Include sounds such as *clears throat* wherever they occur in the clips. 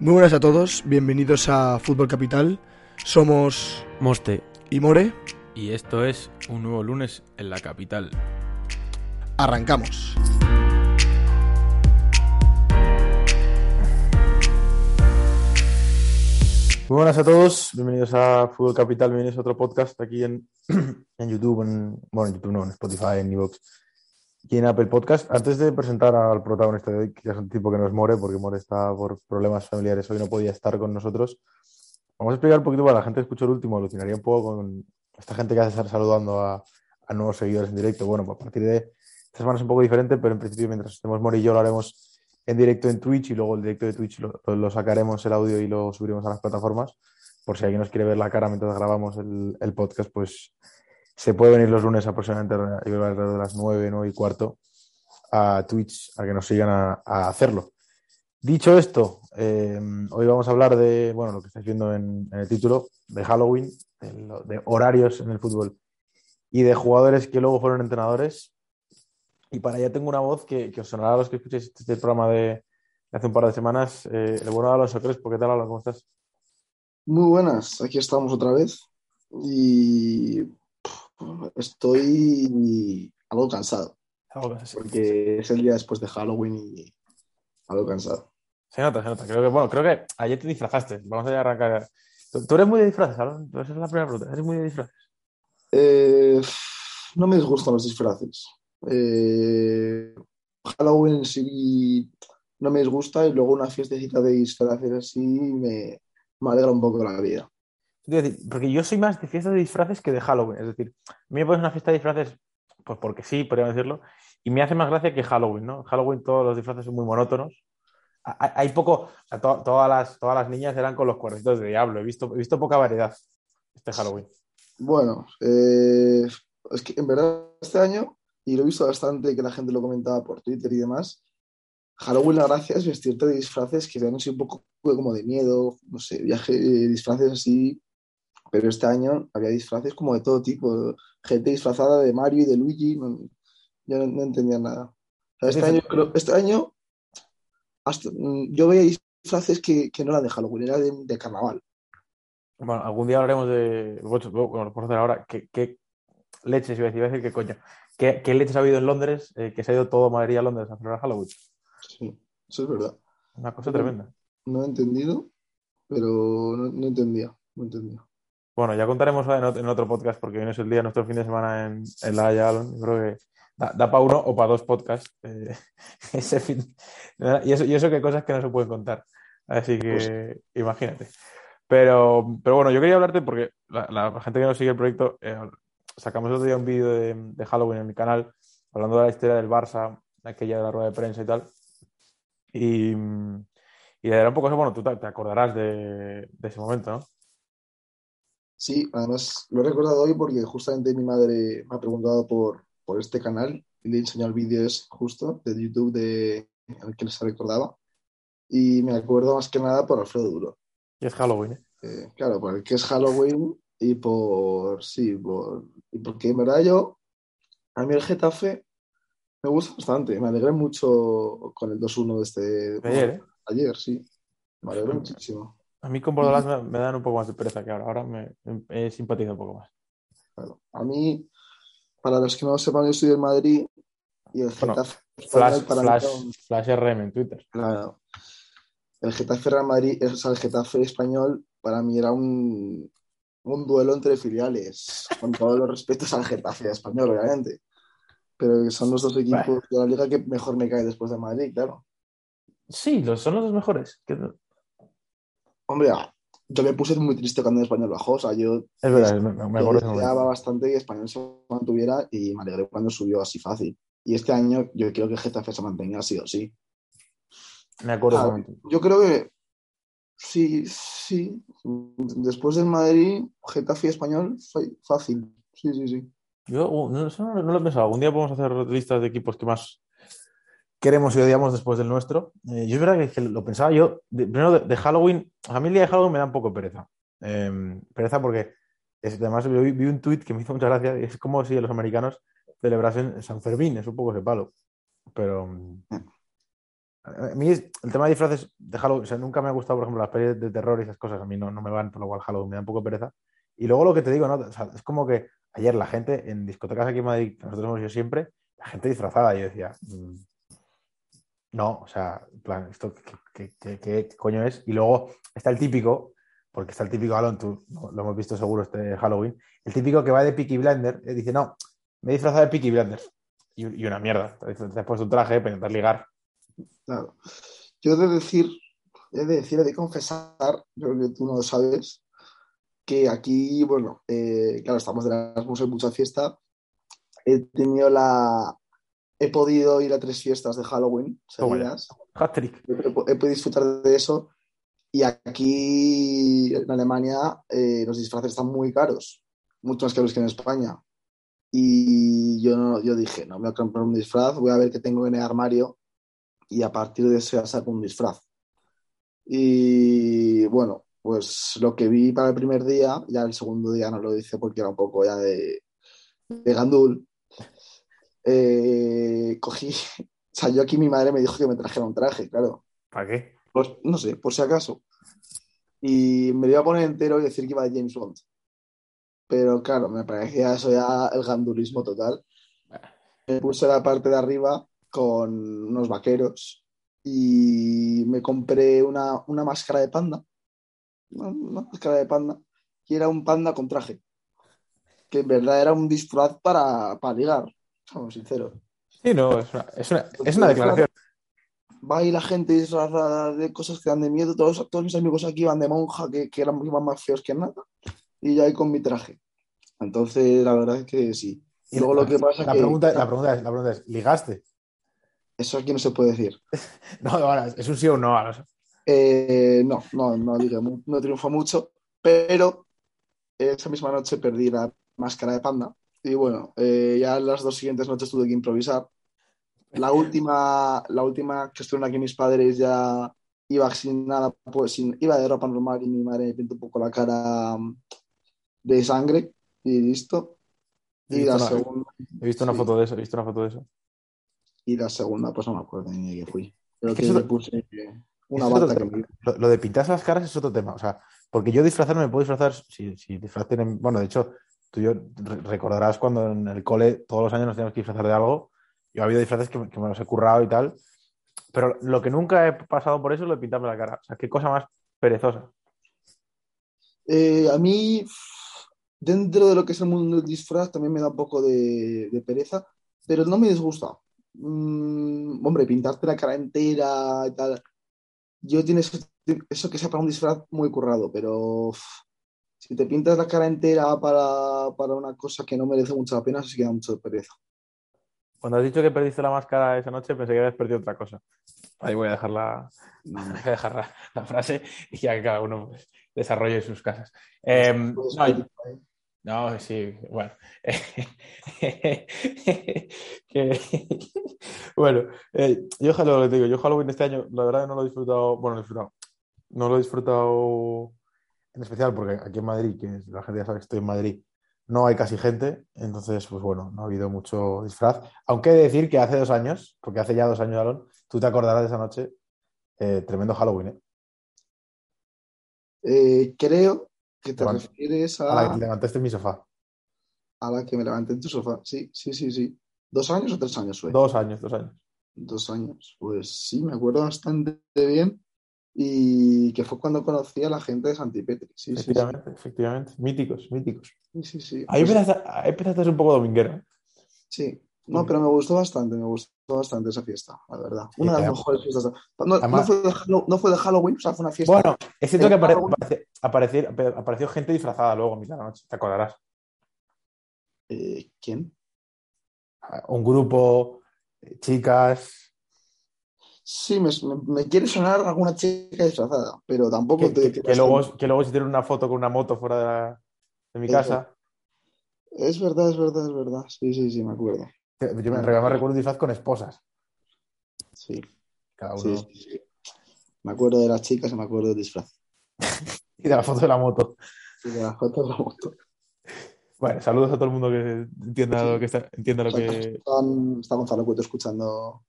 Muy buenas a todos, bienvenidos a Fútbol Capital. Somos Moste. y More. Y esto es un nuevo lunes en la capital. Arrancamos. Muy buenas a todos, bienvenidos a Fútbol Capital, bienvenidos a otro podcast aquí en, *clears throat* en YouTube, en, bueno, en YouTube no, en Spotify, en Evox y en Apple Podcast. Antes de presentar al protagonista de hoy, que es un tipo que no es More, porque More está por problemas familiares, hoy no podía estar con nosotros, vamos a explicar un poquito para la gente que escuchó el último, alucinaría un poco con esta gente que hace estar saludando a, a nuevos seguidores en directo. Bueno, pues a partir de esta semana es un poco diferente, pero en principio mientras estemos More y yo lo haremos en directo en Twitch y luego el directo de Twitch lo, lo- sacaremos el audio y lo subiremos a las plataformas. Por si alguien nos quiere ver la cara mientras grabamos el, el podcast, pues se puede venir los lunes aproximadamente alrededor de las 9, 9 y cuarto a Twitch a que nos sigan a, a hacerlo. Dicho esto, eh, hoy vamos a hablar de, bueno, lo que estáis viendo en, el título, de Halloween, de, horarios en el fútbol y de jugadores que luego fueron entrenadores. Y para allá tengo una voz que, que os sonará a los que escuchéis este programa de, hace un par de semanas. Eh, el bueno de Alonso Crespo, ¿qué tal, Alonso? ¿Cómo estás? Muy buenas, aquí estamos otra vez y estoy algo cansado porque es el día después de Halloween y algo cansado. Se nota, se nota. Creo que, bueno, creo que ayer te disfrazaste. Vamos a arrancar. ¿Tú, tú eres muy de disfraces, Alonso? Esa es la primera pregunta. ¿Eres muy de disfraces? Eh, no me disgustan los disfraces. Eh, Halloween en sí no me disgusta y luego una fiestecita de disfraces así me, me alegra un poco la vida. Porque yo soy más de fiestas de disfraces que de Halloween. Es decir, a mí me pones una fiesta de disfraces, pues porque sí, podríamos decirlo, y me hace más gracia que Halloween, ¿no? Halloween todos los disfraces son muy monótonos. Hay, poco, o todas, las, todas las niñas eran con los cuernitos de diablo. He visto, he visto poca variedad este Halloween. Bueno, eh, es que en verdad este año, y lo he visto bastante que la gente lo comentaba por Twitter y demás, Halloween la gracia es vestirte de disfraces que sean así un poco como de miedo, no sé, viaje, eh, disfraces así, pero este año había disfraces como de todo tipo, gente disfrazada de Mario y de Luigi, no- yo no, no entendía nada. O sea, este año, creo- este año hasta- mm, yo veía disfraces que, que no eran de Halloween, era de, de carnaval. Bueno, algún día hablaremos de. Bueno, lo podemos hacer ahora. ¿Qué, qué leches iba a decir? Iba a decir qué coño. ¿Qué, qué leches ha habido en Londres? eh, que se ha ido todo Madrid a Londres a celebrar Halloween. Sí, eso es verdad. Una cosa Sí. tremenda. No he entendido, pero no, no entendía, no entendía. Bueno, ya contaremos en otro, podcast porque hoy no es el día, nuestro fin de semana en, en La Haya, Alon. Yo creo que da, para uno o para dos podcasts. eh, *laughs* ese fin. Y eso, y eso que cosas que no se pueden contar. Así que imagínate. Pero, pero bueno, yo quería hablarte porque la, la gente que nos sigue el proyecto, eh, sacamos el otro día un vídeo de, de Halloween en mi canal hablando de la historia del Barça, aquella de la rueda de prensa y tal. Y, y era un poco eso, bueno, tú te, te acordarás de, de ese momento, ¿no? Sí, además lo he recordado hoy porque justamente mi madre me ha preguntado por, por este canal y le he enseñado el vídeo justo de YouTube de, al que les recordaba. Y me acuerdo más que nada por Alfredo Duro. Y es Halloween, ¿eh? Eh, claro, por el que es Halloween y por, sí, por, y porque en verdad yo, a mí el Getafe me gusta bastante. Me alegré mucho con el 2-1 de este, ayer, ¿eh? ayer, sí. Me alegré muchísimo. A mí con Bordalás me, me dan un poco más de pereza que ahora. Ahora me, he simpatizado un poco más. Claro. A mí, para los que no lo sepan, yo soy del Madrid y el Bueno, Getafe Flash, para flash, un- flash RM en Twitter. claro. el Getafe Real Madrid, o sea, el Getafe español para mí era un, un duelo entre filiales, con todos los respetos al Getafe español, obviamente. Pero que son los dos equipos de la liga que mejor me cae después de Madrid, claro. Sí, los, son los dos mejores. Que- Hombre, yo me puse muy triste cuando el español bajó, o sea, yo Es verdad, me, me acuerdo deseaba bastante que Español se mantuviera y me alegré cuando subió así fácil. Y este año yo quiero que Getafe se mantenga sí o sí. Me acuerdo Ah, yo creo que sí, sí. Después del Madrid, Getafe y Español, fácil. Sí, sí, sí. Yo uh, no, eso no- no lo he pensado. Algún día podemos hacer listas de equipos que más queremos y odiamos después del nuestro. Eh, yo es verdad que, lo pensaba yo. de- primero de, de Halloween, a mí el día de Halloween me da un poco pereza. Eh, pereza porque es- además vi, vi un tuit que me hizo mucha gracia. Es como si los americanos celebrasen San Fermín, es un poco ese palo. Pero mm, A mí es- el tema de disfraces de Halloween, o sea, nunca me ha gustado, por ejemplo, las pelis de terror y esas cosas. A mí no, no me van, por lo cual Halloween me da un poco pereza. Y luego lo que te digo, ¿no? O sea, es como que ayer la gente en discotecas aquí en Madrid, que nosotros hemos ido siempre, la gente disfrazada. Yo decía, mm, no, o sea, en plan, ¿esto qué, qué- qué- coño es? Y luego está el típico, porque está el típico, Alon, tú lo hemos visto seguro este Halloween, el típico que va de Peaky Blinder, y dice, no, me he disfrazado de Peaky Blinders. Y, una mierda. Te has puesto un traje para intentar ligar. Claro. Yo he de decir, he de decir, he de confesar, yo creo que tú no lo sabes, que aquí, bueno, eh, claro, estamos de Erasmus, hay mucha fiesta. He tenido la. He podido ir a tres fiestas de Halloween seguidas. Hat-trick. He, he podido disfrutar de eso. Y aquí en Alemania eh, los disfraces están muy caros, mucho más caros que en España. Y yo, yo dije, no, me voy a comprar un disfraz, voy a ver qué tengo en el armario y a partir de eso ya saco un disfraz. Y bueno, pues lo que vi para el primer día, ya el segundo día no lo hice porque era un poco ya de, de gandul. Eh, cogí, *laughs* o sea, yo aquí mi madre me dijo que me trajera un traje, claro. ¿Para qué? Pues no sé, por si acaso. Y me lo iba a poner entero y decir que iba de James Bond. Pero claro, me parecía eso ya el gandulismo total. Me puse la parte de arriba con unos vaqueros y me compré una, una máscara de panda. Una, una máscara de panda. Y era un panda con traje. Que en verdad era un disfraz para, para ligar. Somos sinceros. Sí, no, es una, es una, es una declaración. va ahí la gente disfrazada de cosas que dan de miedo. Todos, todos mis amigos aquí van de monja, que, que eran, iban más feos que nada. Y yo ahí con mi traje. Entonces, la verdad es que sí. Y luego lo que pasa la que pregunta, la, pregunta es, la pregunta es, ¿ligaste? eso aquí no se puede decir. *laughs* No, ahora, es un sí o un no. Alonso. Eh, no, no, no, digo, mu- no triunfó mucho, pero esa misma noche perdí la máscara de panda. Y bueno, eh, ya las dos siguientes noches tuve que improvisar. La última, la última que estuvieron aquí mis padres ya iba sin nada, pues sin, iba de ropa normal y mi madre me pintó un poco la cara mm, de sangre y listo. Y la, una- segunda, He visto una Sí. foto de eso, he visto una foto de eso. y la segunda, pues no me acuerdo ni de qué fui. Pero que me puse una bata que me. Lo, lo de pintarse las caras es otro tema. O sea, porque yo disfrazarme me puedo disfrazar si, si disfraz tienen. Bueno, de hecho, tú y yo re- recordarás cuando en el cole todos los años nos teníamos que disfrazar de algo. Yo ha habido disfraces que, que me los he currado y tal. Pero lo que nunca he pasado por eso es lo de pintarme la cara. O sea, qué cosa más perezosa. Eh, a mí, dentro de lo que es el mundo del disfraz, también me da un poco de, de pereza, pero no me disgusta. Mm, hombre, pintarte la cara entera y tal. Yo tiene eso, eso que sea para un disfraz muy currado, pero si te pintas la cara entera para, para una cosa que no merece mucho la pena, eso sí que da mucho de pereza. Cuando has dicho que perdiste la máscara esa noche, pensé que habías perdido otra cosa. Ahí voy a dejar la, *laughs* voy a dejar la, la frase y ya que cada uno pues, desarrolle sus casas. Eh, Pues, no, No, sí, bueno. *laughs* Que- bueno, eh, yo Halloween, lo que te digo, yo Halloween este año, la verdad que no lo he disfrutado, bueno, lo he disfrutado, no lo he disfrutado en especial porque aquí en Madrid, que la gente ya sabe que estoy en Madrid, no hay casi gente, entonces, pues bueno, no ha habido mucho disfraz. Aunque he de decir que hace dos años, porque hace ya dos años, Aaron, tú te acordarás de esa noche, eh, tremendo Halloween, ¿eh? Eh, creo que te Levant- refieres A la que a, te levantaste en mi sofá. a la que me levanté en tu sofá. Sí, sí, sí, sí. ¿Dos años o tres años fue? Dos años, dos años. Dos años. Pues sí, me acuerdo bastante bien. Y que fue cuando conocí a la gente de Santipetri. Sí, sí, sí. Efectivamente, efectivamente. Míticos, míticos. Sí, sí, sí. Ahí Pues, empezaste, empezaste a ser un poco dominguero. ¿eh? sí. No, pero me gustó bastante, me gustó bastante esa fiesta, la verdad. Una de las mejores fiestas. No, fue de, Hallow- no fue de Halloween, o sea, fue una fiesta. Bueno, es cierto que apare- Halloween. aparece- apareció, apareció gente disfrazada luego a mitad de la noche, te acordarás. Eh, ¿quién? Un grupo, eh, chicas. Sí, me, quiere sonar alguna chica disfrazada, pero tampoco Que, te. que- luego, que luego hicieron una foto con una moto fuera de, la- de mi Eso. casa. Es verdad, es verdad, es verdad. Sí, sí, sí, me acuerdo. Yo me, me recuerdo un disfraz con esposas. Sí, Cada uno. sí, sí, sí. Me acuerdo de las chicas y me acuerdo del disfraz. *laughs* Y de la foto de la moto. Y de las fotos de la moto. Bueno, saludos a todo el mundo que entienda lo que está, entienda lo que. Está Gonzalo Cueto escuchando.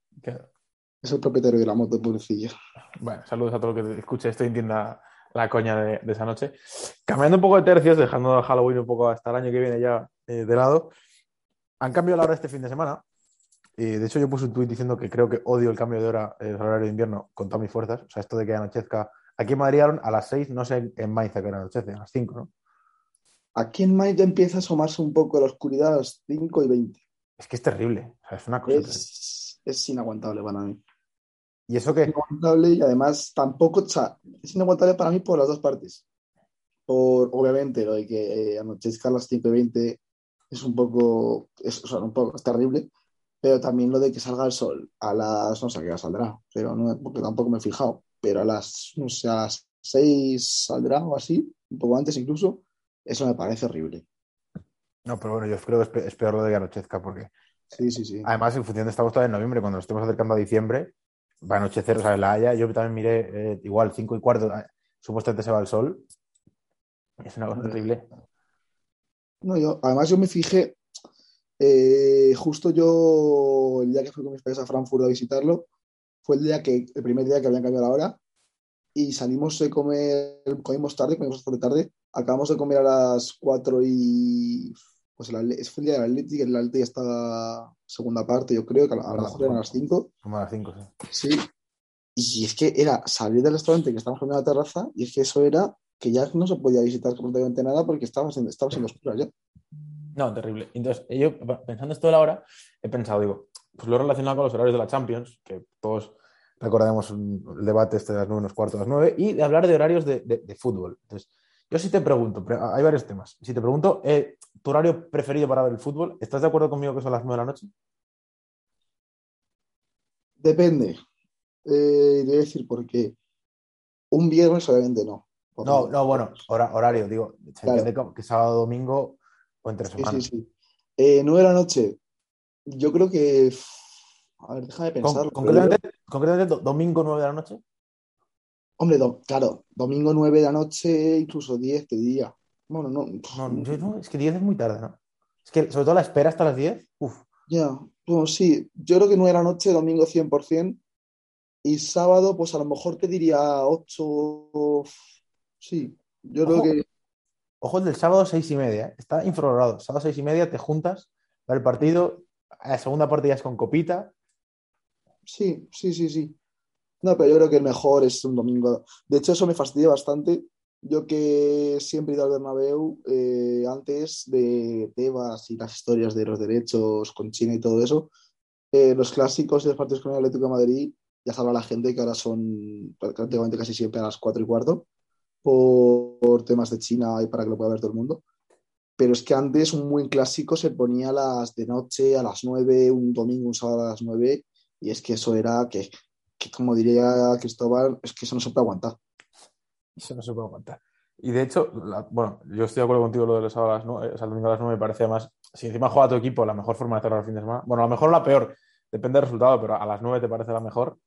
Es el propietario de la moto, pobrecillo. Bueno, saludos a todo lo que escuche esto y entienda la coña de, de esa noche. Cambiando un poco de tercios, dejando a Halloween un poco hasta el año que viene ya eh, de lado, han cambiado la hora este fin de semana. Y de hecho, yo puse un tuit diciendo que creo que odio el cambio de hora el horario de invierno con todas mis fuerzas. O sea, esto de que anochezca. Aquí en Madrid a las 6, no sé en Maiza que era anochece, a las 5, ¿no? Aquí en Mayo empieza a asomarse un poco la oscuridad a las 5 y 20. Es que es terrible. O sea, es una cosa. Es, es inaguantable para mí. Y eso que. inaguantable y además tampoco, o sea, es inaguantable para mí por las dos partes. Por, obviamente, lo de que eh, anochezca a las 5 y 20 es un poco, es, o sea, un poco es terrible, pero también lo de que salga el sol a las, no sé qué hora saldrá, pero no, porque tampoco me he fijado, pero a las, no sé, a las 6 saldrá o así, un poco antes incluso, eso me parece horrible. No, pero bueno, yo creo que es pe- es peor lo de que anochezca, porque Sí, sí, sí. además, en función de estamos todavía en noviembre, cuando nos estemos acercando a diciembre, va a anochecer, o sea, en La Haya, yo también miré eh, igual 5 y cuarto, eh, supuestamente se va el sol. Es una cosa terrible. No, yo, además yo me fijé, eh, justo yo, el día que fui con mis padres a Frankfurt a visitarlo, fue el día que, el primer día que habían cambiado la hora y salimos de comer, comimos tarde, comimos bastante tarde, acabamos de comer a las 4 y, pues el Atle- fue el día del Atlético, el Atlético ya estaba segunda parte, yo creo, que a a lo mejor eran las 5, Como a las 5, sí. sí, y es que era salir del restaurante que estábamos en la terraza y es que eso era que ya no se podía visitar absolutamente nada porque estábamos en, estábamos en oscuras ya. No, terrible. Entonces, yo pensando esto de la hora, he pensado, digo, pues lo he relacionado con los horarios de la Champions, que todos recordemos el debate este de las 9 menos cuarto a las 9, y de hablar de horarios de, de- de fútbol. Entonces, yo sí te pregunto, pre- hay varios temas. Si te pregunto, eh, ¿tu horario preferido para ver el fútbol? ¿Estás de acuerdo conmigo que son las 9 de la noche? Depende. Eh, te voy a decir por qué. Un viernes, obviamente, no. No, no, bueno, hora- horario, digo, se Claro. entiende que sábado, domingo o entre Sí, semanas. sí, sí. Eh, nueve de la noche. Yo creo que. A ver, déjame Con- pensar. concretamente, concretamente, do- domingo 9 de la noche. Hombre, do- claro, domingo 9 de la noche, incluso 10 te diría. Bueno, no. No, yo no, es que 10 es muy tarde, ¿no? Es que sobre todo la espera hasta las 10, uff. Ya, bueno, sí. Yo creo que 9 de la noche, domingo 100%. Y sábado, pues a lo mejor te diría 8. Sí, yo creo Ojo. que. Ojo el del sábado seis y media, ¿eh? está infravalorado. Sábado seis y media te juntas, ver el partido, a la segunda parte ya es con copita. Sí, sí, sí, sí. No, pero yo creo que el mejor es un domingo. De hecho, eso me fastidia bastante. Yo que siempre he ido al Bernabéu eh, antes de Tebas y las historias de los derechos con China y todo eso, eh, los clásicos de los partidos con el Atlético de Madrid, ya sabrá la gente que ahora son prácticamente casi siempre a las 4 y cuarto por, por temas de China y para que lo pueda ver todo el mundo. Pero es que antes un buen clásico se ponía a las de noche, a las 9, un domingo, un sábado a las 9, y es que eso era que, que, como diría Cristóbal, es que eso no se puede aguantar. Eso no se puede aguantar. Y de hecho, la- bueno, yo estoy de acuerdo contigo lo de los sábados a las 9, o sea, el domingo a las 9 me parece además, si encima juega tu equipo, la mejor forma de cerrar el fin de semana. Bueno, a lo mejor la peor, depende del resultado, pero a las 9 te parece la mejor.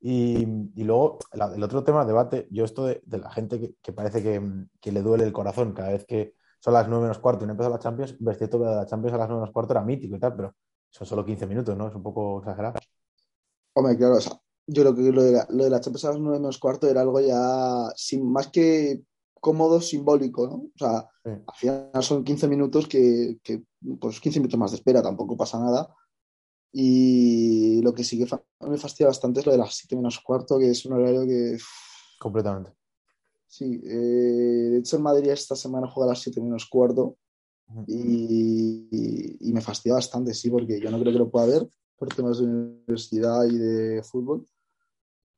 Y, y luego, la- el otro tema, debate, yo esto de, de la gente que, que parece que, que le duele el corazón cada vez que son las 9 menos cuarto y no empieza la Champions, es cierto que la Champions a las 9 menos cuarto era mítico y tal, pero son solo 15 minutos, ¿no? Es un poco exagerado. Hombre, claro, o sea, yo creo que lo de la, lo de la Champions a las 9 menos cuarto era algo ya sin, más que cómodo, simbólico, ¿no? O sea, Sí. al final son 15 minutos que, que, pues 15 minutos más de espera, tampoco pasa nada. Y lo que sí que fa- me fastidia bastante es lo de las 7 menos cuarto, que es un horario que uff, Completamente. Sí, eh, de hecho en Madrid esta semana juega a las 7 menos cuarto y, y me fastidia bastante, sí, porque yo no creo que lo pueda ver por temas de universidad y de fútbol.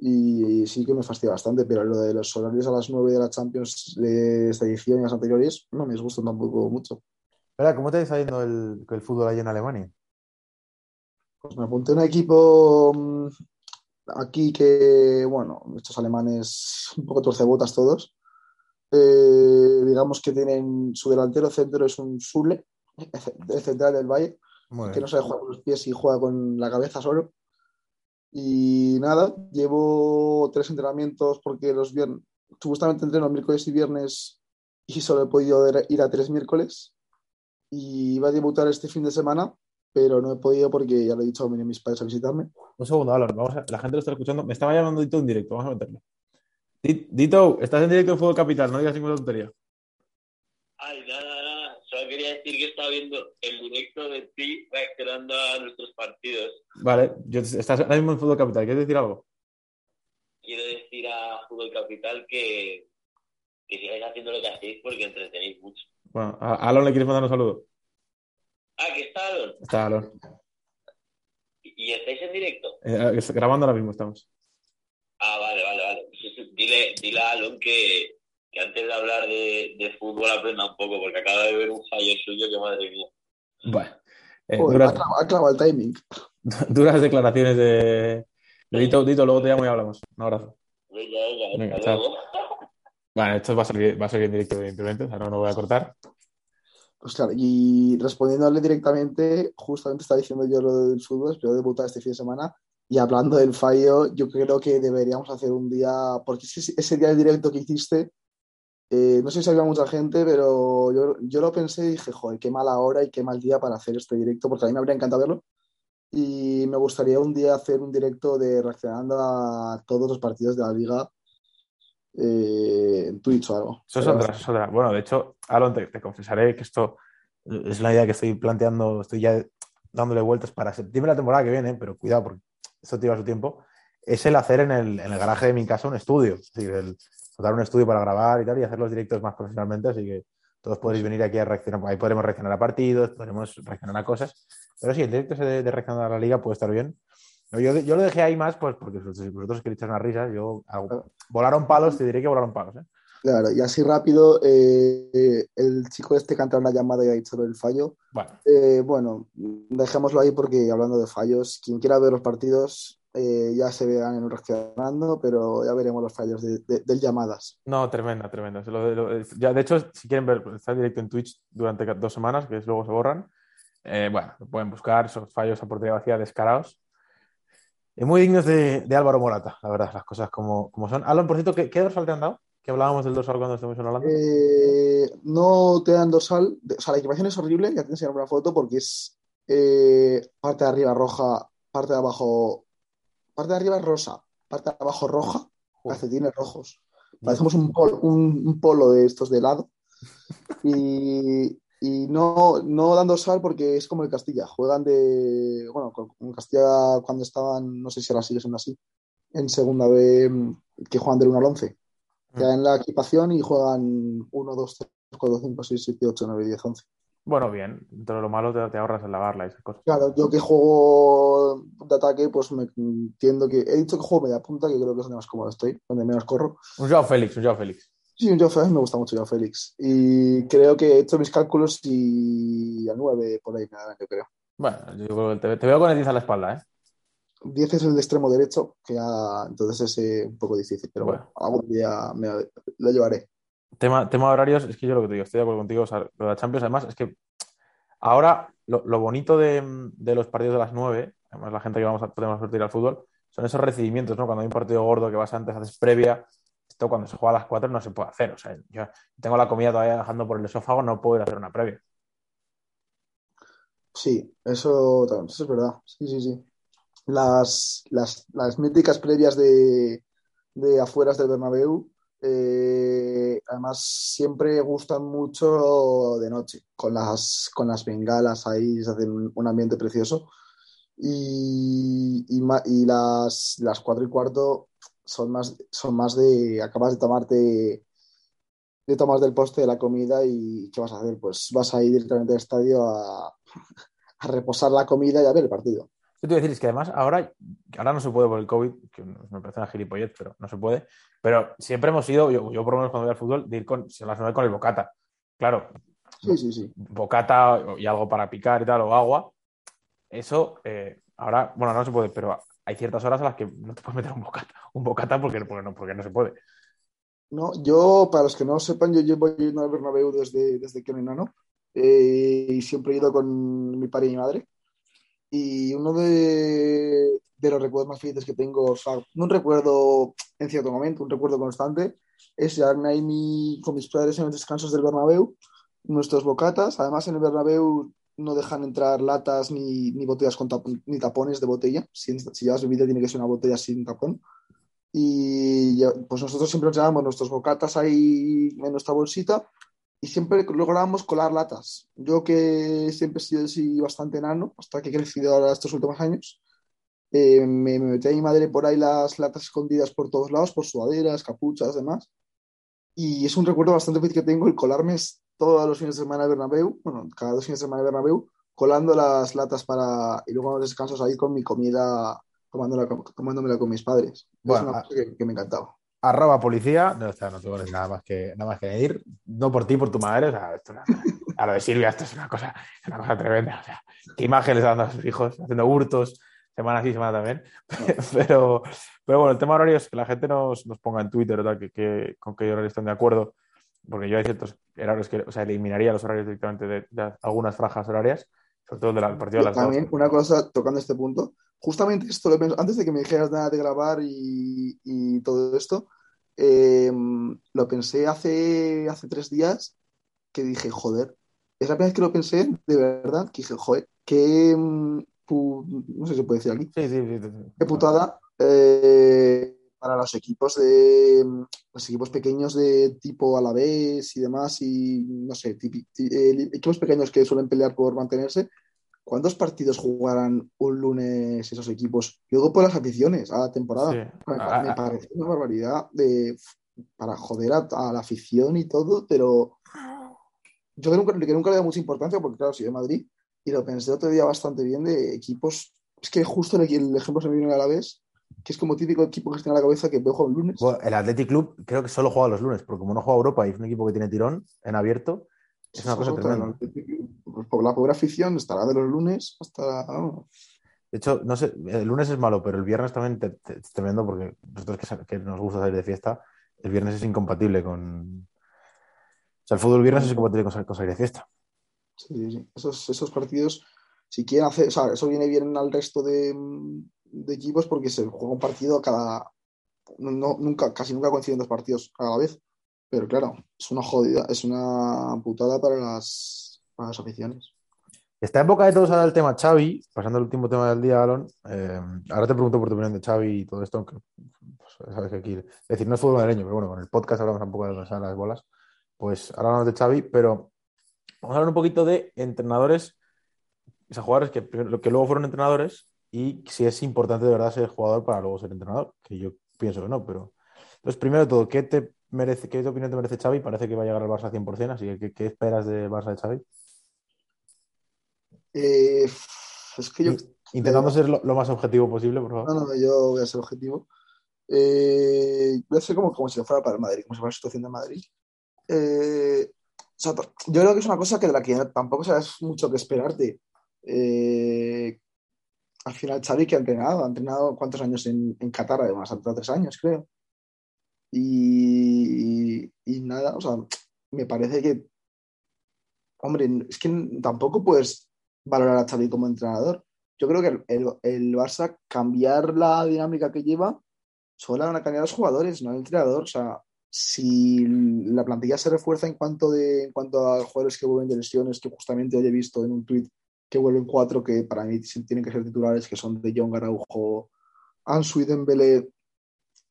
Y sí que me fastidia bastante, pero lo de los horarios a las 9 de la Champions de esta edición y las anteriores no me disgustan tampoco mucho. Espera, ¿cómo te está yendo el, el fútbol ahí en Alemania? Pues me apunté a un equipo mm, aquí que, bueno, estos alemanes un poco torcebotas todos. Eh, digamos que tienen su delantero centro es un Zule, *laughs* el central del Muy que no sabe jugar con los pies y juega con la cabeza solo. Y nada, llevo tres entrenamientos porque los viernes, supuestamente entreno miércoles y viernes y solo he podido ir a tres miércoles. Y va a debutar este fin de semana pero no he podido porque ya lo he dicho, vienen mis padres a visitarme. Un segundo, Alon, vamos a- la gente lo está escuchando. Me estaba llamando Dito en directo, vamos a meterle. Di- Dito, estás en directo en Fútbol Capital, no digas ninguna tontería. Ay, nada, quería decir que estaba viendo el directo de ti reaccionando a nuestros partidos. Vale, yo, estás ahora mismo en Fútbol Capital, ¿quieres decir algo? Quiero decir a Fútbol Capital que, que sigáis haciendo lo que hacéis porque entretenéis mucho. Bueno, a Alon le quieres mandar un saludo. Ah, que está Alon. Está Alon. ¿Y y estáis en directo? Eh, es- grabando ahora mismo estamos. Ah, vale, vale, vale. Dile, dile a Alon que, que antes de hablar de, de fútbol aprenda un poco porque acaba de ver un fallo suyo que madre mía. Bueno, eh, Joder, ha duras, clavado, ha clavado el timing. *laughs* duras declaraciones de, de Dito. Dito, luego te llamo y hablamos. Un abrazo. Venga, venga, Venga. Vale, esto va a salir, va a salir en directo, evidentemente, o sea, no lo voy a cortar. Pues claro, y respondiéndole directamente, justamente estaba diciendo yo lo del fútbol, espero debutar este fin de semana. Y hablando del fallo, yo creo que deberíamos hacer un día, porque ese, ese día del directo que hiciste, eh, no sé si había mucha gente, pero yo, yo lo pensé y dije, joder, qué mala hora y qué mal día para hacer este directo, porque a mí me habría encantado verlo. Y me gustaría un día hacer un directo de reaccionando a todos los partidos de la liga eh, en Twitch o algo. Eso es Pero- otra, eso es otra. Bueno, de hecho, Alon, te, te confesaré que esto es una idea que estoy planteando, estoy ya dándole vueltas para septiembre la temporada que viene, pero cuidado, porque esto lleva su tiempo. Es el hacer en el, en el garaje de mi casa un estudio, es decir, el montar un estudio para grabar y tal, y hacer los directos más profesionalmente, así que todos podréis venir aquí a reaccionar, ahí podremos reaccionar a partidos, podremos reaccionar a cosas, pero sí, el directo de, de reaccionar a la liga puede estar bien. Yo, yo lo dejé ahí más, pues porque vosotros, vosotros queréis echar una risa, yo hago- volaron palos, te diré que volaron palos, ¿eh? Claro, y así rápido, eh, el chico este que ha entrado en la llamada y ha dicho del fallo. Bueno, Eh, bueno, dejémoslo ahí porque hablando de fallos, quien quiera ver los partidos eh, ya se vean en reaccionando, pero ya veremos los fallos de, de- del llamadas. No, tremenda, tremenda. Se lo- lo- ya, de hecho, si quieren ver, está en directo en Twitch durante dos semanas, que luego se borran. Eh, bueno, pueden buscar, son fallos a portería vacía descarados. Y muy dignos de, de Álvaro Morata, la verdad, las cosas como, como son. Alan, por cierto, ¿qué, qué dorsal te han dado? Que hablábamos del dorsal cuando estuvimos hablando. Eh, no te dan dorsal, o sea, la equipación es horrible, ya te enseñaré una foto porque es eh, parte de arriba roja, parte de abajo, parte de arriba es rosa, parte de abajo roja, calcetines rojos. Parecemos un polo, un, un polo de estos de helado. *laughs* Y, y no, no dan dorsal porque es como el Castilla. Juegan de. Bueno, con, Castilla cuando estaban, no sé si ahora sigue siendo así, en segunda B, que juegan del 1 al 11. Que dan la equipación y juegan 1, 2, 3, 4, 5, 6, 7, 8, 9, 10, 11. Bueno, bien, dentro de lo malo te, te ahorras el lavarla y esas cosas. Claro, yo que juego de ataque, pues me entiendo que. He dicho que juego media punta, que creo que es donde más cómodo estoy, donde menos corro. Un Joao Félix, un Joao Félix. Sí, yo a mí me gusta mucho Joao Félix. Y creo que he hecho mis cálculos y a 9 por ahí me darán, yo creo. Bueno, yo te, te veo con el 10 a la espalda, ¿eh? 10 es el de extremo derecho, que ya entonces es eh, un poco difícil, pero bueno, Bueno. algún día me lo llevaré. Tema, tema horarios, es que yo lo que te digo, estoy de acuerdo contigo. O lo de la Champions, además, es que ahora lo, lo bonito de, de los partidos de las 9, además la gente que vamos a, podemos sortir al fútbol, son esos recibimientos, ¿no? Cuando hay un partido gordo que vas antes, haces previa, esto cuando se juega a las 4 no se puede hacer. O sea, yo tengo la comida todavía dejando por el esófago, no puedo ir a hacer una previa. Sí, eso, eso es verdad. Sí, sí, sí. Las, las, las míticas previas de, de afueras del Bernabéu, eh, además siempre gustan mucho de noche, con las, con las bengalas ahí, se hacen un, ambiente precioso. Y, y, las, las cuatro y cuarto son más, son más de, acabas de tomarte, de tomar del poste de la comida y ¿qué vas a hacer? Pues vas a ir directamente al estadio a, *laughs* a reposar la comida y a ver el partido. Yo te voy a decir, es que además ahora, ahora no se puede por el COVID, que me parece una gilipollez, pero no se puede. Pero siempre hemos ido, yo, yo por lo menos cuando voy al fútbol, de ir con, a las 9 con el bocata. Claro, Sí, sí, sí. bocata y algo para picar y tal, o agua. Eso, eh, ahora, bueno, no se puede, pero hay ciertas horas a las que no te puedes meter un bocata, un bocata porque, porque, no, porque no se puede. No, yo, para los que no sepan, yo llevo yendo al Bernabéu desde, desde que era enano eh, y siempre he ido con mi padre y mi madre. Y uno de, de los recuerdos más felices que tengo, o sea, no un recuerdo en cierto momento, un recuerdo constante, es llevarme ahí mi- con mis padres en los descansos del Bernabéu, nuestros bocatas. Además, en el Bernabéu no dejan entrar latas ni, ni botellas con tap- ni tapones de botella. Si, si llevas bebida tiene que ser una botella sin tapón. Y pues nosotros siempre nos llevábamos nuestros bocatas ahí en nuestra bolsita y siempre lográbamos colar latas. Yo que siempre he sido así bastante enano, hasta que he crecido ahora estos últimos años, eh, me, me metí a mi madre por ahí las latas escondidas por todos lados, por sudaderas, capuchas, demás. Y es un recuerdo bastante feliz que tengo el colarme todos los fines de semana al Bernabéu, bueno, cada dos fines de semana al Bernabéu, colando las latas para, y luego a los descansos ahí con mi comida, tomándola, tomándomela con mis padres. Bueno, es una a- cosa que, que me encantaba. Arroba policía, no, o sea, no tengo nada más que nada más que añadir. No por ti, por tu madre. O sea, esto a lo de Silvia, esto es una cosa, es una cosa tremenda. O sea, qué imágenes dando a sus hijos, haciendo hurtos, semana sí, semana también. *laughs* Pero, pero bueno, el tema horario es que la gente nos, nos ponga en Twitter o tal, que, que- con qué horarios están de acuerdo. Porque yo hay ciertos horarios que, o sea, eliminaría los horarios directamente de, de algunas franjas horarias, sobre todo el del partido de las También dos. una cosa tocando este punto, justamente esto antes de que me dijeras nada de grabar y, y todo esto, eh, lo pensé hace, hace tres días que dije, joder, es la primera vez que lo pensé, de verdad, que dije, joder, qué, mm, pu- no sé si se puede decir aquí, Sí, sí, sí, qué putada eh, para los equipos de los equipos pequeños de tipo Alavés y demás y no sé, tipi- eh, equipos pequeños que suelen pelear por mantenerse. ¿Cuántos partidos jugarán un lunes esos equipos? Luego por las aficiones a la temporada. Sí. Me, Ah, me ah, parece una barbaridad de, para joder a, a la afición y todo, pero yo que nunca, que nunca le da mucha importancia porque, claro, soy de Madrid y lo pensé otro día bastante bien de equipos. Es que justo el, el ejemplo se me viene a la vez, que es como típico equipo que tiene en la cabeza que veo jugar un lunes. Bueno, el Athletic Club creo que solo juega los lunes, porque como no juega Europa y es un equipo que tiene tirón en abierto, es una cosa tremenda. por la pobre afición estará de los lunes hasta. De hecho, no sé, el lunes es malo, pero el viernes también te- te- es tremendo porque nosotros que, nos gusta salir de fiesta, el viernes es incompatible con... O sea, el fútbol viernes es incompatible con, sa- con salir de fiesta. Sí, sí. Esos, esos partidos, si quieren hacer, o sea, eso viene bien al resto de, de equipos porque se juega un partido cada. No- nunca, casi nunca coinciden dos partidos a la vez. Pero claro, es una jodida, es una putada para las, para las aficiones. Está en boca de todos ahora el tema Xavi, pasando al último tema del día, Alon. Eh, ahora te pregunto por tu opinión de Xavi y todo esto, aunque pues, sabes que aquí, es decir, no es fútbol madrileño, pero bueno, con el podcast hablamos un poco de las las bolas. Pues ahora hablamos de Xavi, pero vamos a hablar un poquito de entrenadores, o sea, jugadores que, que luego fueron entrenadores y si es importante de verdad ser jugador para luego ser entrenador, que yo pienso que no, pero... Entonces, primero de todo, ¿qué te merece, qué opinión te merece Xavi? Parece que va a llegar al Barça 100%, así que ¿qué, qué esperas de Barça de Xavi? Eh, es que yo. Intentando ser lo, lo más objetivo posible, por favor. No, no, yo voy a ser objetivo. Eh, voy a ser como, como si fuera para el Madrid, como si fuera la situación de Madrid. Eh, o sea, yo creo que es una cosa que de la que tampoco sabes mucho que esperarte. Eh, al final, Xavi que ha entrenado, ha entrenado cuántos años en, en Qatar, además, ha entrenado tres años, creo. Y, y, nada, o sea, me parece que, hombre, es que tampoco puedes valorar a Xavi como entrenador. Yo creo que el, el, Barça cambiar la dinámica que lleva solo van a cambiar los jugadores, no el entrenador. O sea, si la plantilla se refuerza en cuanto, de, en cuanto a jugadores que vuelven de lesiones, que justamente hoy he visto en un tuit que vuelven cuatro que para mí tienen que ser titulares, que son de John Araujo, Ansu y Dembélé.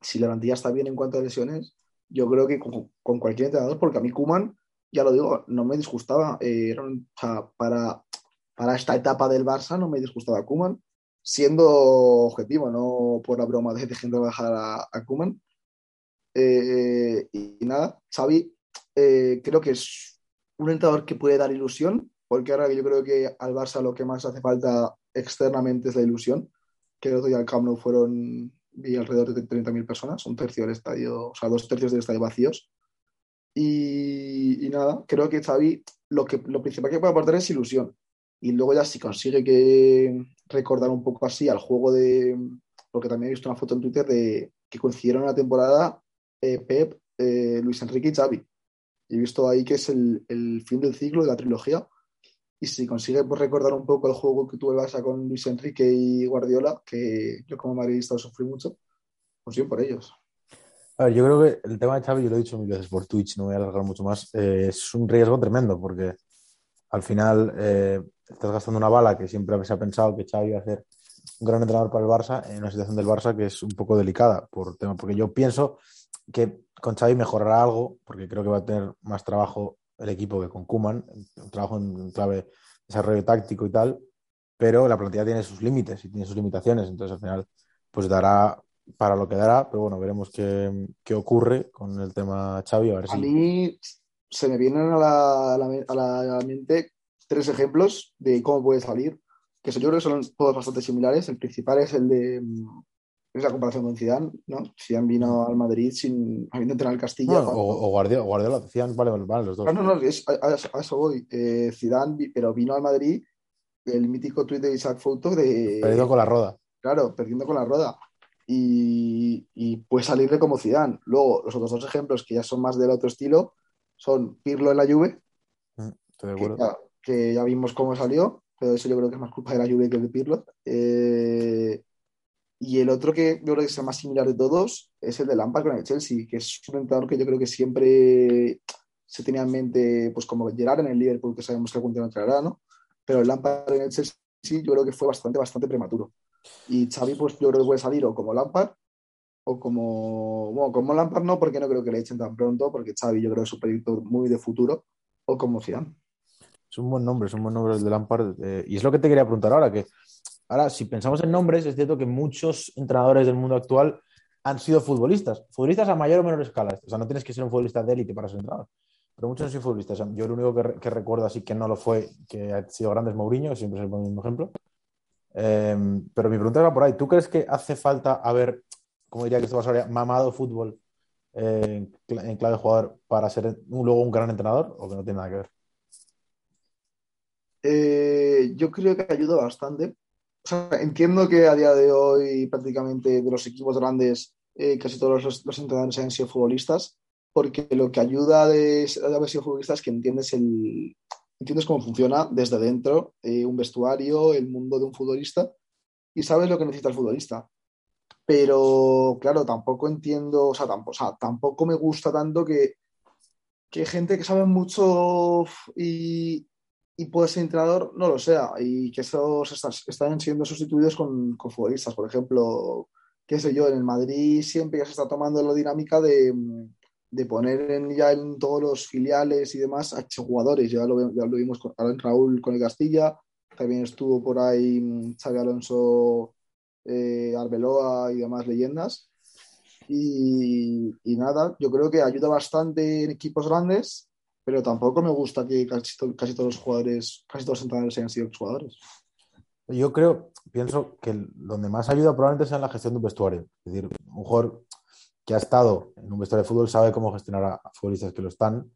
Si la plantilla está bien en cuanto a lesiones, yo creo que con, cualquier entrenador, porque a mí Kuman, ya lo digo, no me disgustaba. Eh, para, para esta etapa del Barça no me disgustaba Kuman, siendo objetivo, no por la broma de dejar bajar a, a Kuman. Eh, y, y, nada, Xavi eh, creo que es un entrenador que puede dar ilusión, porque ahora yo creo que al Barça lo que más hace falta externamente es la ilusión, que el otro día al Camp Nou fueron vi alrededor de 30.000 personas, un tercio del estadio, o sea, dos tercios del estadio vacíos. Y, y, nada, creo que Xavi lo, que, lo principal que puede aportar es ilusión. Y luego ya si consigue que recordar un poco así al juego de... Porque también he visto una foto en Twitter de que coincidieron la temporada eh, Pep, eh, Luis Enrique y Xavi. Y he visto ahí que es el, el, fin del ciclo de la trilogía. Y si consigue pues, recordar un poco el juego que tuvo el Barça con Luis Enrique y Guardiola, que yo como madridista sufrí mucho, pues bien por ellos. A ver, yo creo que el tema de Xavi, yo lo he dicho mil veces por Twitch, no voy a alargar mucho más, eh, es un riesgo tremendo porque al final eh, estás gastando una bala que siempre se ha pensado que Xavi iba a ser un gran entrenador para el Barça en una situación del Barça que es un poco delicada por tema, porque yo pienso que con Xavi mejorará algo, porque creo que va a tener más trabajo el equipo que con Kuman, trabajo en clave desarrollo táctico y tal, pero la plantilla tiene sus límites y tiene sus limitaciones, entonces al final pues dará para lo que dará, pero bueno, veremos qué, qué ocurre con el tema Xavi. A, ver a mí se me vienen a la, a, la, a mente tres ejemplos de cómo puede salir, que yo creo que son todos bastante similares. El principal es el de mm, es la comparación con Zidane, ¿no? Zidane vino al Madrid sin habiendo entrenado al Castilla. o, o, Guardiola, Guardiola, Zidane, vale, vale, los dos. No, no, no, es, a, eso voy. Eh, Zidane, pero vino al Madrid el mítico tuit de Isaac Foto de... Perdiendo con la roda. Claro, perdiendo con la roda. Y, y puede salirle como Zidane. Luego, los otros dos ejemplos que ya son más del otro estilo son Pirlo en la Juve, mm, Estoy de acuerdo. Que, ya, que, ya, vimos cómo salió, pero eso yo creo que es más culpa de la Juve que de Pirlo. Eh, y el otro que yo creo que es el más similar de todos es el de Lampard con el Chelsea, que es un entrenador que yo creo que siempre se tenía en mente, pues como Gerard en el Liverpool, que sabemos que algún día entrará, ¿no? Pero el Lampard en el Chelsea yo creo que fue bastante, bastante prematuro. Y Xavi, pues yo creo que puede salir o como Lampard o como, bueno, como Lampard no, porque no creo que le echen tan pronto, porque Xavi yo creo que es un proyecto muy de futuro, o como Zidane. Es un buen nombre, es un buen nombre el de Lampard. Eh, y es lo que te quería preguntar ahora, que ahora, si pensamos en nombres, es cierto que muchos entrenadores del mundo actual han sido futbolistas, futbolistas a mayor o menor escala. O sea, no tienes que ser un futbolista de élite para ser entrenador, pero muchos han sido futbolistas. Yo el único que, recuerdo así que no lo fue, que ha sido grande es Mourinho, que siempre es el mismo ejemplo. Eh, pero mi pregunta va por ahí. ¿Tú crees que hace falta haber como diría que esto va a mamado fútbol eh, en clave de jugador para ser luego un gran entrenador o que no tiene nada que ver? Eh, yo creo que ayuda bastante. Entiendo que a día de hoy prácticamente de los equipos grandes eh, casi todos los, los, entrenadores han sido futbolistas, porque lo que ayuda de, de haber sido futbolista es que entiendes el entiendes cómo funciona desde dentro eh, un vestuario, el mundo de un futbolista y sabes lo que necesita el futbolista. Pero claro, tampoco entiendo, o sea, tampoco, o sea, tampoco me gusta tanto que, que gente que sabe mucho y, y, puede ser entrenador no lo sea y que esos están siendo sustituidos con, futbolistas. Por ejemplo, qué sé yo, en el Madrid siempre ya se está tomando la dinámica de, de poner ya en todos los filiales y demás a jugadores. Ya lo, ya lo vimos con Raúl con el Castilla, también estuvo por ahí mm, Xavi Alonso eh, Arbeloa y demás leyendas. Y, y, nada, yo creo que ayuda bastante en equipos grandes, pero tampoco me gusta que casi, to casi todos los jugadores, casi todos los entrenadores hayan sido jugadores. Yo creo, pienso que donde más ayuda probablemente sea en la gestión de un vestuario. Es decir, un jugador que ha estado en un vestuario de fútbol sabe cómo gestionar a futbolistas que lo están,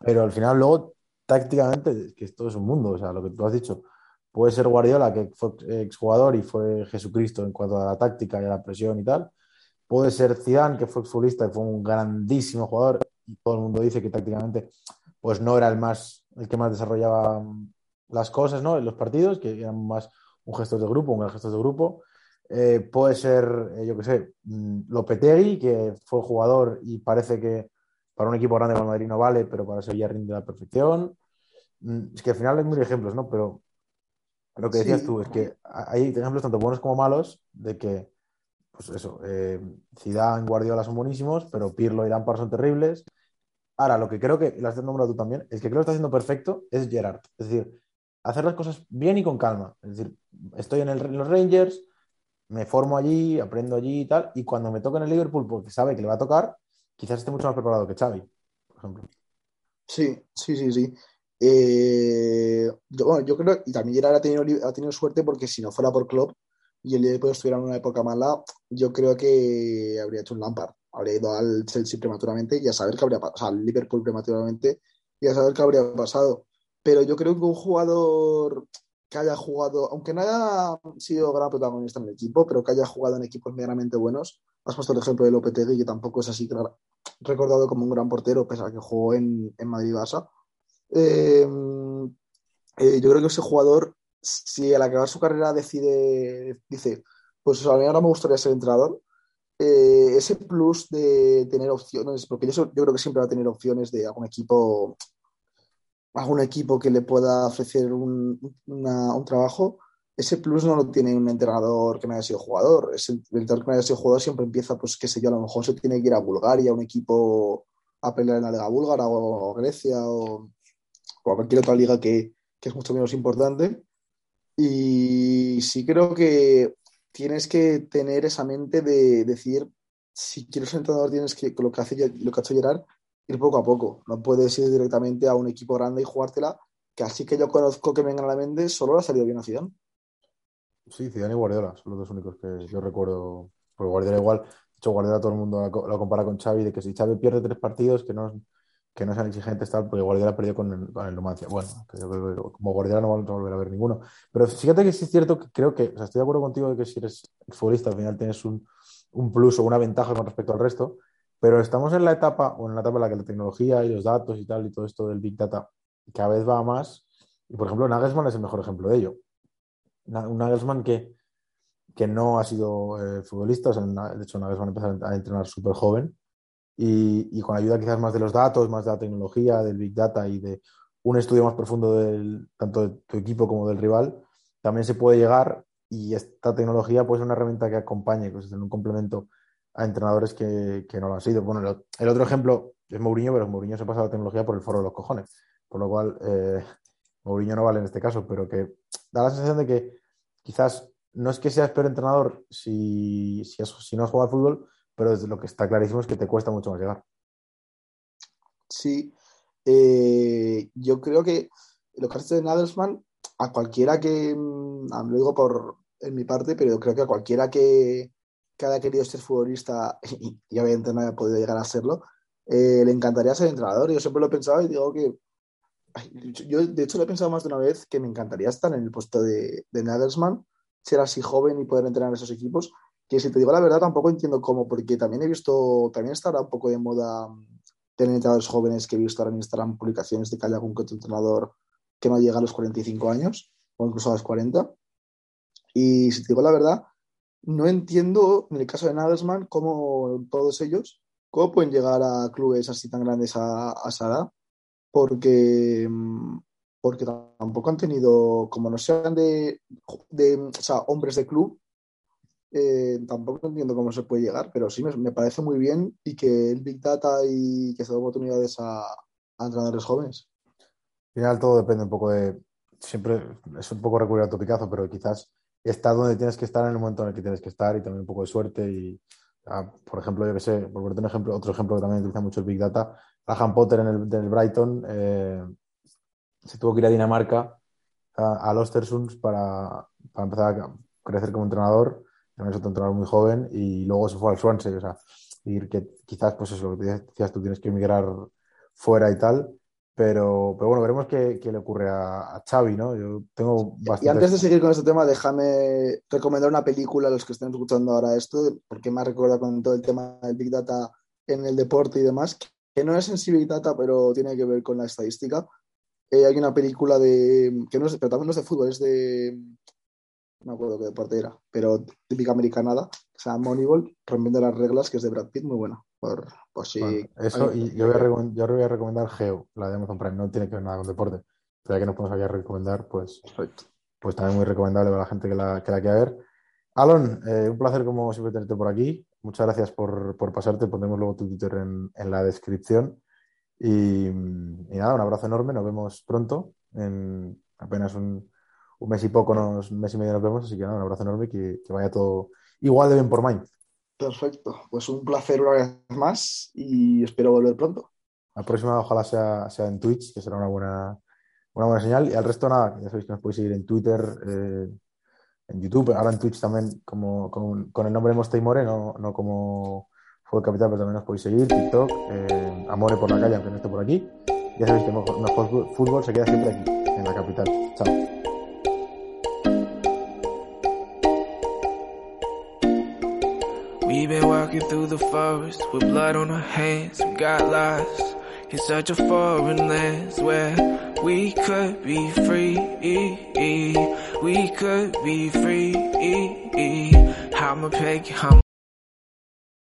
pero al final luego tácticamente, que esto es un mundo, o sea, lo que tú has dicho, Puede ser Guardiola, que fue exjugador y fue Jesucristo en cuanto a la táctica y a la presión y tal. Puede ser Zidane, que fue exfutbolista y fue un grandísimo jugador y todo el mundo dice que tácticamente pues no era el más el que más desarrollaba las cosas ¿no? en los partidos, que eran más un gesto de grupo, un gran gesto de grupo. Eh, puede ser, eh, yo qué sé, mm, Lopetegui, que fue jugador y parece que para un equipo grande como Madrid no vale, pero para Sevilla rinde a la perfección. Mm, es que al final hay mil ejemplos, ¿no? Pero lo que decías sí. tú es que hay ejemplos tanto buenos como malos de que, pues eso, eh, Zidane, Guardiola son buenísimos, pero Pirlo y Lampard son terribles. Ahora, lo que creo que, lo has nombrado tú también, el que creo que está haciendo perfecto es Gerard. Es decir, hacer las cosas bien y con calma. Es decir, estoy en, los Rangers, me formo allí, aprendo allí y tal, y cuando me toca en el Liverpool, porque sabe que le va a tocar, quizás esté mucho más preparado que Xavi, por ejemplo. Sí, sí, sí, sí. Eh, yo, bueno, yo creo y también Gerard ha tenido, ha tenido suerte porque si no fuera por Klopp y el Liverpool estuviera en una época mala, yo creo que habría hecho un Lampard. Habría ido al Chelsea prematuramente y a saber qué habría pasado, o sea, al Liverpool prematuramente y a saber qué habría pasado. Pero yo creo que un jugador que haya jugado, aunque no haya sido gran protagonista en el equipo, pero que haya jugado en equipos medianamente buenos, has puesto el ejemplo de Lopetegui, que tampoco es así recordado como un gran portero, pese a que jugó en, en Madrid-Barça eh, eh, yo creo que ese jugador, si al acabar su carrera decide, dice, pues a mí ahora me gustaría ser entrenador, eh, ese plus de tener opciones, porque yo, yo, creo que siempre va a tener opciones de algún equipo algún equipo que le pueda ofrecer un, un trabajo, ese plus no lo tiene un entrenador que no haya sido jugador. El entrenador que no haya sido jugador siempre empieza, pues qué sé yo, a lo mejor se tiene que ir a Bulgaria, un equipo a pelear en la Liga Búlgara o, Grecia o, o, a cualquier otra liga que, que, es mucho menos importante. Y sí creo que tienes que tener esa mente de decir, si quieres ser entrenador, tienes que, lo que, hace, lo que ha hecho Gerard, ir poco a poco. No puedes ir directamente a un equipo grande y jugártela, que así que yo conozco que vengan a la mente, solo le ha salido bien a Zidane. Sí, Zidane y Guardiola son los dos únicos que yo recuerdo. Porque Guardiola igual, de hecho Guardiola todo el mundo lo compara con Xavi, de que si Xavi pierde tres partidos, que no, que no sean exigentes tal, porque Guardiola perdió con el, con el Numancia. Bueno, como Guardiola no vamos a volver a ver ninguno. Pero fíjate que sí es cierto que creo que, o sea, estoy de acuerdo contigo de que si eres futbolista al final tienes un, un plus o una ventaja con respecto al resto, pero estamos en la etapa, o en la etapa en la que la tecnología y los datos y tal, y todo esto del Big Data cada vez va más. Y por ejemplo, Nagelsmann es el mejor ejemplo de ello un Nagelsmann que, que no ha sido eh, futbolista, de hecho Nagelsmann empezó a entrenar súper joven y, con ayuda quizás más de los datos, más de la tecnología, del Big Data y de un estudio más profundo del, tanto de tu equipo como del rival, también se puede llegar y esta tecnología puede ser una herramienta que acompañe, que es un complemento a entrenadores que, no lo han sido. Bueno, el, otro ejemplo es Mourinho, pero Mourinho se pasa la tecnología por el foro de los cojones, por lo cual eh, Mourinho no vale en este caso, pero que da la sensación de que quizás no es que seas peor entrenador si, si, no has jugado al fútbol, pero lo que está clarísimo es que te cuesta mucho más llegar. Sí, eh, yo creo que lo que hace de Nagelsmann, a cualquiera que, mm, lo digo por en mi parte, pero creo que a cualquiera que, haya querido ser futbolista *laughs* y, obviamente no haya podido llegar a serlo, eh, le encantaría ser entrenador. Yo siempre lo he pensado y digo que yo, de hecho, lo he pensado más de una vez que me encantaría estar en el puesto de, de ser así joven y poder entrenar esos equipos. Que si te digo la verdad, tampoco entiendo cómo, porque también he visto, también está ahora un poco de moda tener entrenadores jóvenes que he visto ahora en Instagram publicaciones de que hay algún que otro entrenador que no llega a los 45 años o incluso a los 40. Y si te digo la verdad, no entiendo en el caso de Nagelsmann cómo todos ellos, cómo pueden llegar a clubes así tan grandes a, a esa edad porque, porque tampoco han tenido, como no sean de, de o sea, hombres de club, eh, tampoco entiendo cómo se puede llegar, pero sí me, parece muy bien y que el Big Data y que se da oportunidades a, a entrenadores jóvenes. Al final todo depende un poco de, siempre es un poco recurrir al topicazo, pero quizás está donde tienes que estar en el momento en el que tienes que estar y también un poco de suerte y, ah, por ejemplo, yo que sé, por ponerte un ejemplo, otro ejemplo que también utiliza mucho el Big Data, Graham Potter en el, del Brighton eh, se tuvo que ir a Dinamarca, a, los Ostersunds, para, para, empezar a crecer como entrenador. También es otro entrenador muy joven y luego se fue al Swansea. O sea, decir que quizás, pues eso, lo que decías tú, tienes que emigrar fuera y tal. Pero, pero bueno, veremos qué, qué le ocurre a, a, Xavi, ¿no? Yo tengo bastante... Y antes de seguir con este tema, déjame recomendar una película a los que estén escuchando ahora esto, porque me recordado con todo el tema del Big Data en el deporte y demás, que no es sensibilidad, pero tiene que ver con la estadística. Eh, hay una película de. que no es, pero también no es de fútbol, es de. No me acuerdo qué deporte era, pero típica americanada, o sea, Moneyball, rompiendo las reglas, que es de Brad Pitt, muy buena. Por, por si eso, y yo voy, a yo voy a recomendar Geo, la de Amazon Prime, no tiene que ver nada con deporte. Pero ya que nos podemos aquí a recomendar, pues, pues también muy recomendable para la gente que la, que la quiera ver. Alon, eh, un placer como siempre tenerte por aquí. Muchas gracias por, por pasarte. Pondremos luego tu Twitter en, en la descripción. Y, nada, un abrazo enorme. Nos vemos pronto. En apenas un, un mes y poco, unos mes y medio nos vemos. Así que nada, un abrazo enorme. Que, que vaya todo igual de bien por Mind. Perfecto. Pues un placer una vez más y espero volver pronto. La próxima ojalá sea, sea en Twitch, que será una buena, una buena señal. Y al resto nada, ya sabéis que nos podéis seguir en Twitter. Eh, en YouTube, ahora en Twitch también como, con, con el nombre Mostay More, no, no como Fútbol Capital, pero también nos podéis seguir, TikTok, eh, Amore por la calle, aunque no esté por aquí. Ya sabéis que mejor, mejor fútbol se queda siempre aquí, en la capital. Chao. Been walking through the forest with blood on our hands. We got lost in such a foreign land where We could be free. We could be free. I'm a peg, I'm